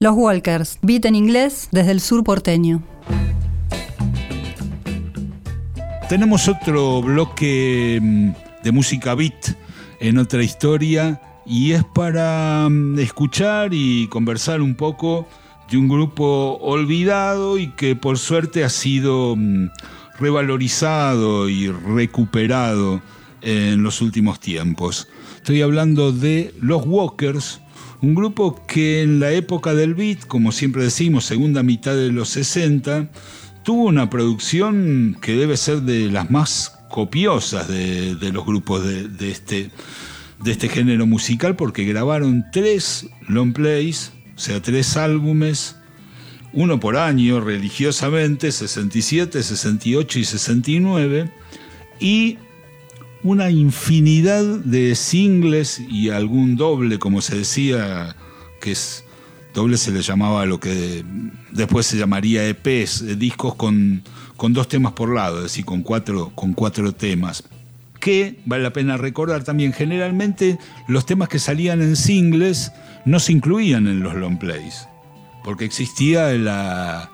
Los Walkers, beat en inglés desde el sur porteño. Tenemos otro bloque mm, de música beat en otra historia y es para mm, escuchar y conversar un poco de un grupo olvidado y que por suerte ha sido mm, revalorizado y recuperado en los últimos tiempos. Estoy hablando de los Walkers, un grupo que en la época del beat, como siempre decimos, segunda mitad de los 60, tuvo una producción que debe ser de las más copiosas de, los grupos de, este, de este género musical, porque grabaron tres long plays, o sea, tres álbumes, uno por año religiosamente, 67, 68 y 69, y una infinidad de singles y algún doble, como se decía, que es doble se le llamaba lo que después se llamaría EPs, discos con, con dos temas por lado, es decir, con cuatro, con cuatro temas. Que vale la pena recordar también, generalmente los temas que salían en singles no se incluían en los long plays, porque existía la,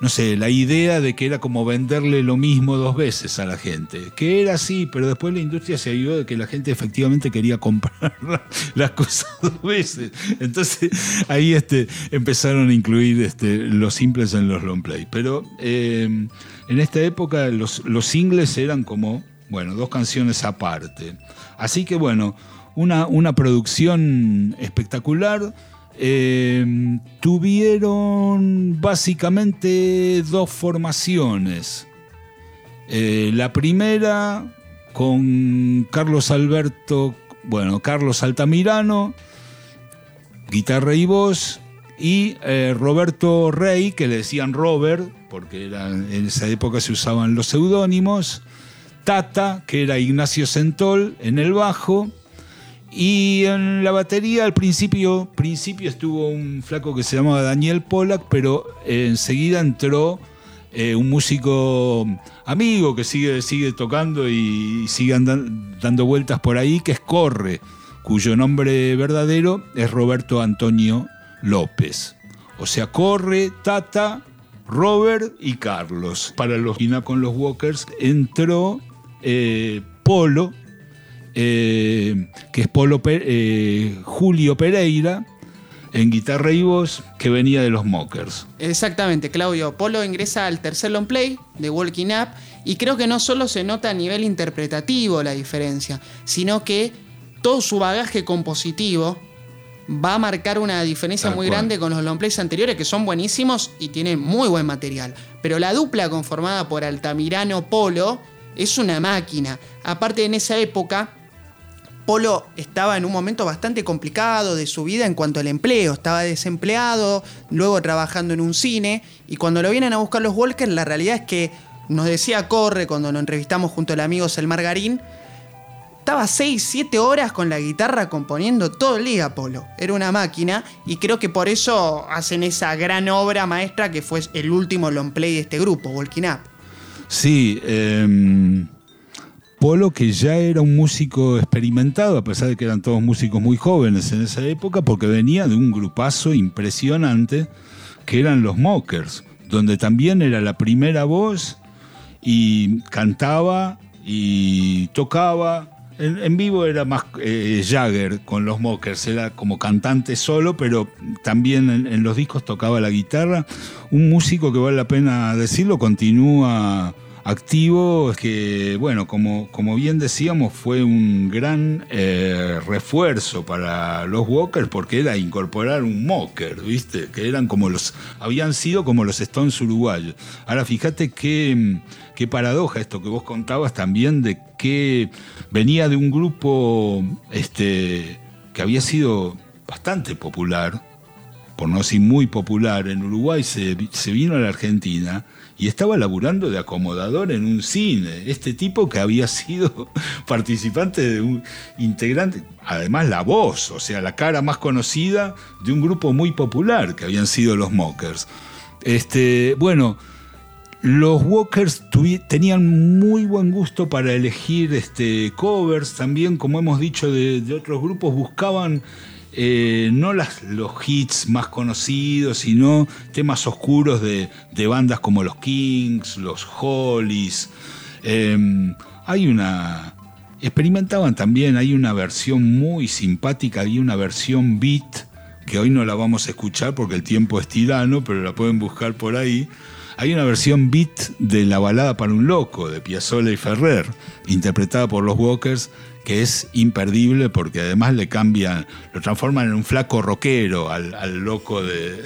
no sé, la idea de que era como venderle lo mismo dos veces a la gente. Que era así, pero después la industria se ayudó de que la gente efectivamente quería comprar las cosas dos veces. Entonces ahí este, empezaron a incluir este, los simples en los long play. Pero eh, en esta época los, los singles eran como, bueno, dos canciones aparte. Así que bueno, una, una producción espectacular Em, tuvieron básicamente dos formaciones. Eh, la primera con Carlos Alberto, bueno, Carlos Altamirano, guitarra y voz, y eh, Roberto Rey, que le decían Robert, porque en esa época se usaban los seudónimos, Tata, que era Ignacio Centol en el bajo, y en la batería al principio, principio estuvo un flaco que se llamaba Daniel Pollack, pero enseguida entró eh, un músico amigo que sigue, sigue tocando y sigue dando vueltas por ahí, que es Corre, cuyo nombre verdadero es Roberto Antonio López. O sea, Corre, Tata, Robert y Carlos. Para los con los Walkers entró eh, Polo, eh, que es Polo eh, Julio Pereira, en guitarra y voz, que venía de los Mockers. Exactamente, Claudio. Polo ingresa al tercer long play de Walking Up y creo que no solo se nota a nivel interpretativo la diferencia, sino que todo su bagaje compositivo va a marcar una diferencia muy grande con los long plays anteriores que son buenísimos y tienen muy buen material. Pero la dupla conformada por Altamirano Polo es una máquina. Aparte en esa época Polo estaba en un momento bastante complicado de su vida en cuanto al empleo. Estaba desempleado, luego trabajando en un cine. Y cuando lo vienen a buscar los Walkers, la realidad es que nos decía Corre cuando lo entrevistamos junto al amigo El Margarín. Estaba 6, 7 horas con la guitarra componiendo todo el día, Polo. Era una máquina y creo que por eso hacen esa gran obra maestra que fue el último long play de este grupo, Walking Up. Sí, eh Polo, que ya era un músico experimentado, a pesar de que eran todos músicos muy jóvenes en esa época, porque venía de un grupazo impresionante que eran los Mockers, donde también era la primera voz y cantaba y tocaba. En, vivo era más eh, Jagger con los Mockers, era como cantante solo, pero también en los discos tocaba la guitarra. Un músico que vale la pena decirlo, continúa activo que, bueno, como, como bien decíamos, fue un gran eh, refuerzo para los Walkers porque era incorporar un Mocker, ¿viste? Que eran como los, habían sido como los Stones uruguayos. Ahora fíjate qué, qué paradoja esto que vos contabas también de que venía de un grupo este, que había sido bastante popular, por no decir muy popular en Uruguay, se, se vino a la Argentina y estaba laburando de acomodador en un cine. Este tipo que había sido participante de un integrante, además la voz, o sea, la cara más conocida de un grupo muy popular que habían sido los Mockers. Este, bueno, los Walkers tenían muy buen gusto para elegir este, covers, también como hemos dicho de, de otros grupos, buscaban eh, no las, los hits más conocidos, sino temas oscuros de, bandas como los Kings, los Hollies. Em, hay una... Experimentaban también, hay una versión muy simpática, hay una versión beat, que hoy no la vamos a escuchar porque el tiempo es tirano, pero la pueden buscar por ahí. Hay una versión beat de La balada para un loco de Piazzolla y Ferrer, interpretada por los Walkers, que es imperdible porque además le cambian, lo transforman en un flaco rockero al, loco de,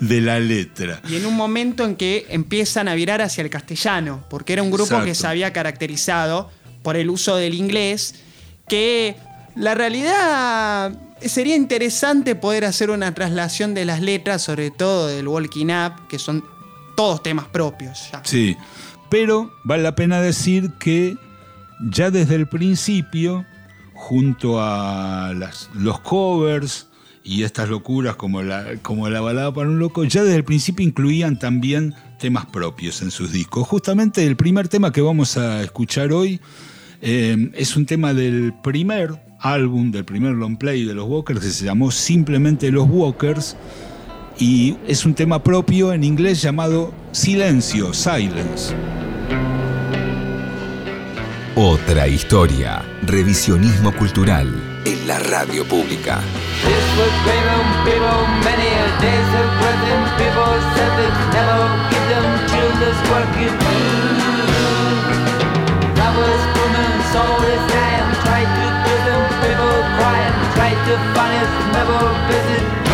De, la letra. Y en un momento en que empiezan a virar hacia el castellano, porque era un grupo que se había caracterizado por el uso del inglés, que la realidad sería interesante poder hacer una traslación de las letras, sobre todo del Walking Up, que son todos temas propios. Sí, pero vale la pena decir que ya desde el principio, junto a los covers y estas locuras como la, balada para un loco, ya desde el principio incluían también temas propios en sus discos. Justamente el primer tema que vamos a escuchar hoy eh, es un tema del primer álbum, del primer long play de los Walkers, que se llamó simplemente Los Walkers, y es un tema propio en inglés llamado Silencio, Silence. Otra historia. Revisionismo cultural en la radio pública. to find never visit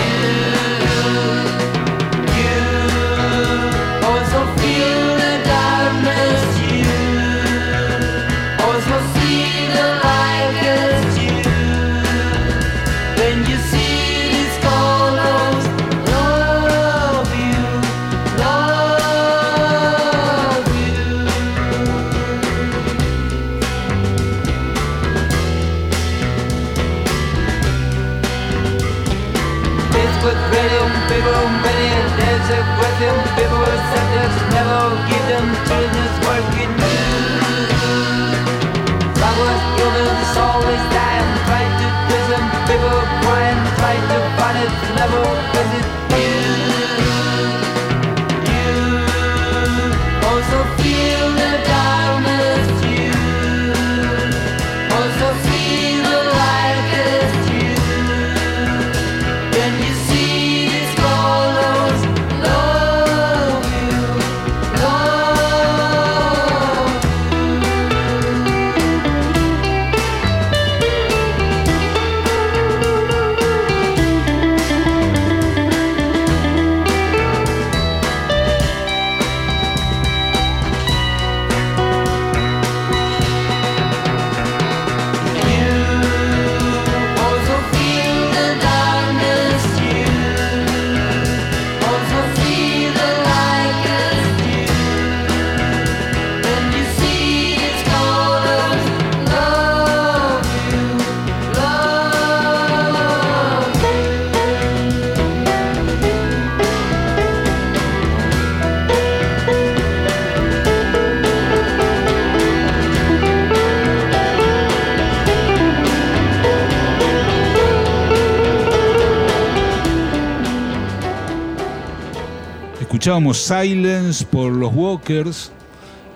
escuchábamos Silence por los Walkers,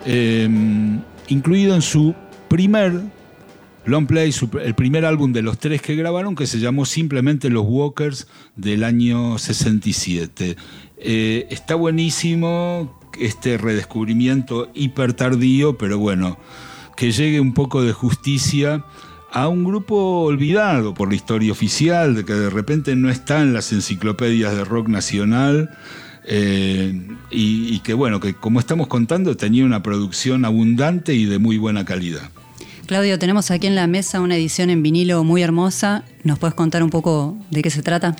em, incluido en su primer long play, el primer álbum de los tres que grabaron, que se llamó simplemente Los Walkers del año 67. Eh, está buenísimo este redescubrimiento hiper tardío, pero bueno, que llegue un poco de justicia a un grupo olvidado por la historia oficial, de que de repente no está en las enciclopedias de rock nacional eh, y, que bueno, que como estamos contando tenía una producción abundante y de muy buena calidad. Claudio, tenemos aquí en la mesa una edición en vinilo muy hermosa. ¿Nos puedes contar un poco de qué se trata?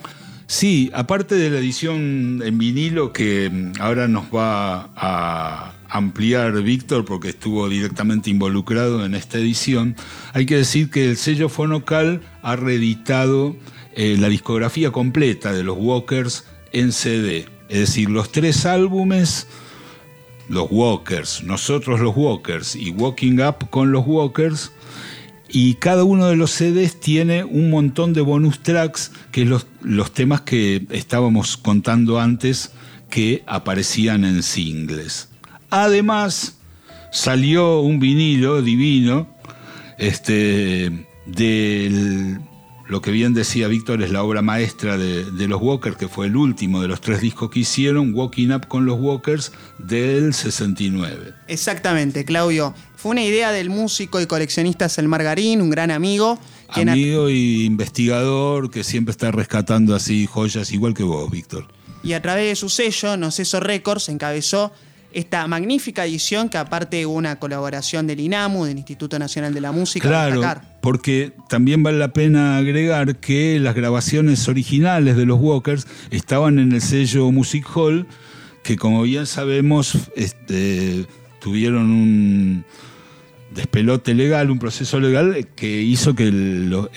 Sí, aparte de la edición en vinilo que mm, ahora nos va a ampliar Víctor porque estuvo directamente involucrado en esta edición, hay que decir que el sello Fonocal ha reeditado eh, la discografía completa de los Walkers en CD. Es decir, los tres álbumes, los Walkers, nosotros los Walkers y Walking Up con los Walkers, y cada uno de los CDs tiene un montón de bonus tracks, que es los, los temas que estábamos contando antes que aparecían en singles. Además, salió un vinilo divino este, del lo que bien decía Víctor es la obra maestra de, los Walkers, que fue el último de los tres discos que hicieron, Walking Up con los Walkers del 69. Exactamente, Claudio. Fue una idea del músico y coleccionista Selmar Garín, un gran amigo. Amigo y investigador que siempre está rescatando así joyas igual que vos, Víctor. Y a través de su sello, Noceso Records, encabezó esta magnífica edición que aparte una colaboración del INAMU, del Instituto Nacional de la Música. Claro, porque también vale la pena agregar que las grabaciones originales de los Walkers estaban en el sello Music Hall, que como bien sabemos este, tuvieron un despelote legal, un proceso legal que hizo que,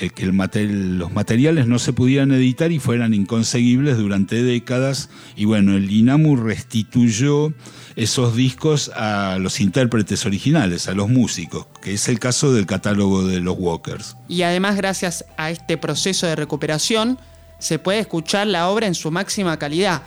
eh, que los materiales no se pudieran editar y fueran inconseguibles durante décadas. Y bueno, el INAMU restituyó esos discos a los intérpretes originales, a los músicos, que es el caso del catálogo de los Walkers. Y además, gracias a este proceso de recuperación, se puede escuchar la obra en su máxima calidad.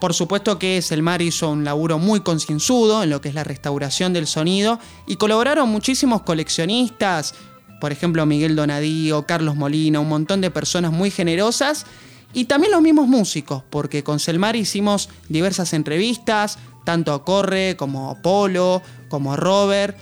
Por supuesto que Selmar hizo un laburo muy concienzudo en lo que es la restauración del sonido y colaboraron muchísimos coleccionistas, por ejemplo Miguel Donadío, Carlos Molina, un montón de personas muy generosas y también los mismos músicos, porque con Selmar hicimos diversas entrevistas, tanto a Corre como a Polo, como a Robert,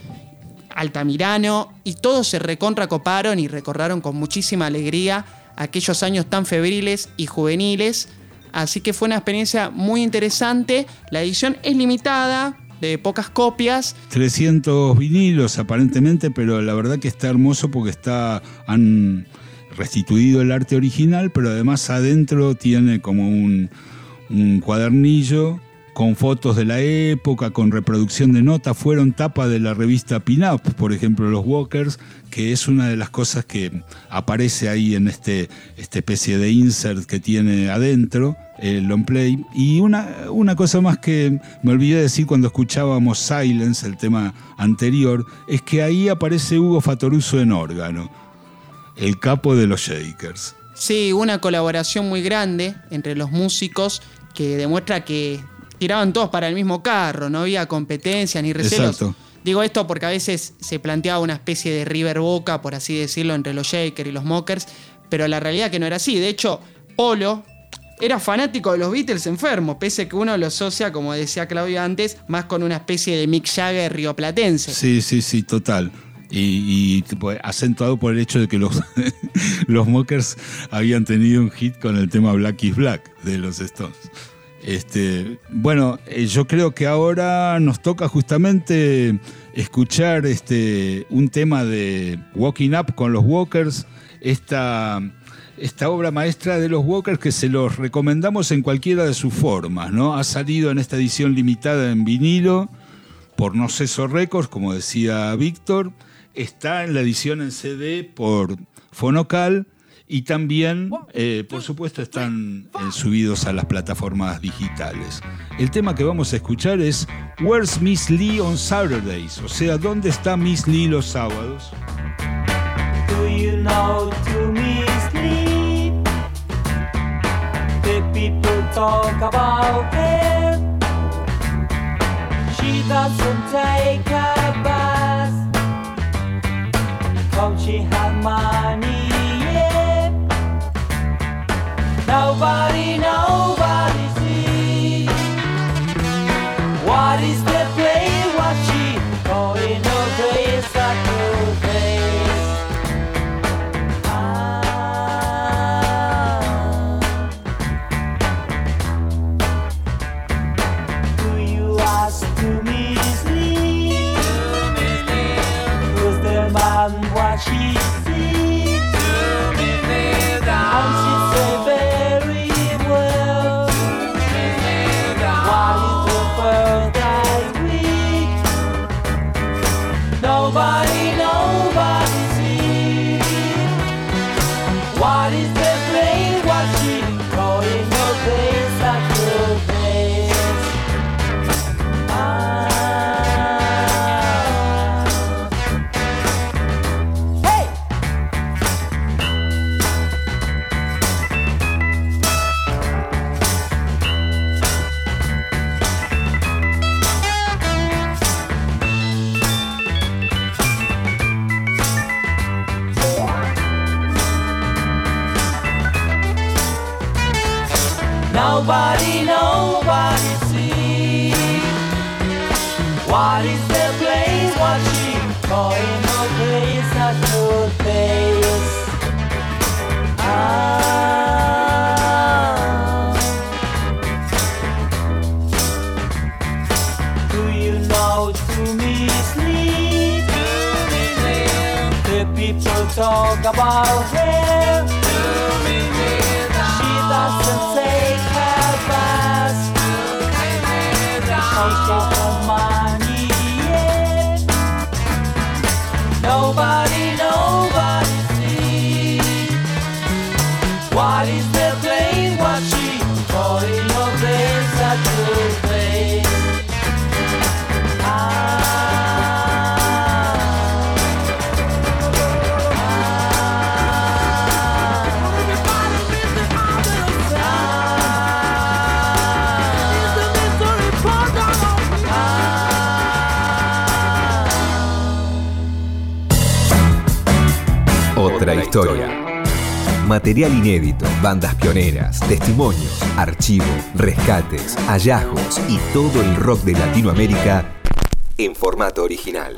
Altamirano, y todos se recontracoparon y recordaron con muchísima alegría aquellos años tan febriles y juveniles. Así que fue una experiencia muy interesante. La edición es limitada, de pocas copias. 300 vinilos aparentemente, pero la verdad que está hermoso porque está han restituido el arte original, pero además adentro tiene como un, un cuadernillo con fotos de la época, con reproducción de notas, fueron tapa de la revista Pin Up, por ejemplo, los Walkers, que es una de las cosas que aparece ahí en este, esta especie de insert que tiene adentro el long play. Y una, una cosa más que me olvidé decir cuando escuchábamos Silence, el tema anterior, es que ahí aparece Hugo Fatoruso en órgano, el capo de los Shakers. Sí, una colaboración muy grande entre los músicos que demuestra que tiraban todos para el mismo carro, no había competencia ni recelos. Digo esto porque a veces se planteaba una especie de River Boca, por así decirlo, entre los Shakers y los Mockers, pero la realidad que no era así. De hecho, Polo era fanático de los Beatles enfermo, pese que uno lo asocia, como decía Claudio antes, más con una especie de Mick Jagger rioplatense. Sí, sí, sí, total. Y, acentuado por el hecho de que los, los Mockers habían tenido un hit con el tema Black is Black de los Stones. Este, bueno, eh, yo creo que ahora nos toca justamente escuchar este, un tema de Walking Up con los Walkers, esta, esta obra maestra de los Walkers que se los recomendamos en cualquiera de sus formas, ¿no? Ha salido en esta edición limitada en vinilo por No Ceso Records, como decía Víctor, está en la edición en CD por Fonocal y también, eh, por supuesto, están eh, subidos a las plataformas digitales. El tema que vamos a escuchar es Where's Miss Lee on Saturdays? O sea, ¿dónde está Miss Lee los sábados? Do you know to Miss Lee? The people talk about her. She doesn't take a bus. Come she have money. Nobody Nobody, nobody see. What is the place? What she calling no place? A good place. Ah. Do you know to me sleep? The people talk about her. Historia. Material inédito, bandas pioneras, testimonios, archivo, rescates, hallazgos y todo el rock de Latinoamérica en formato original.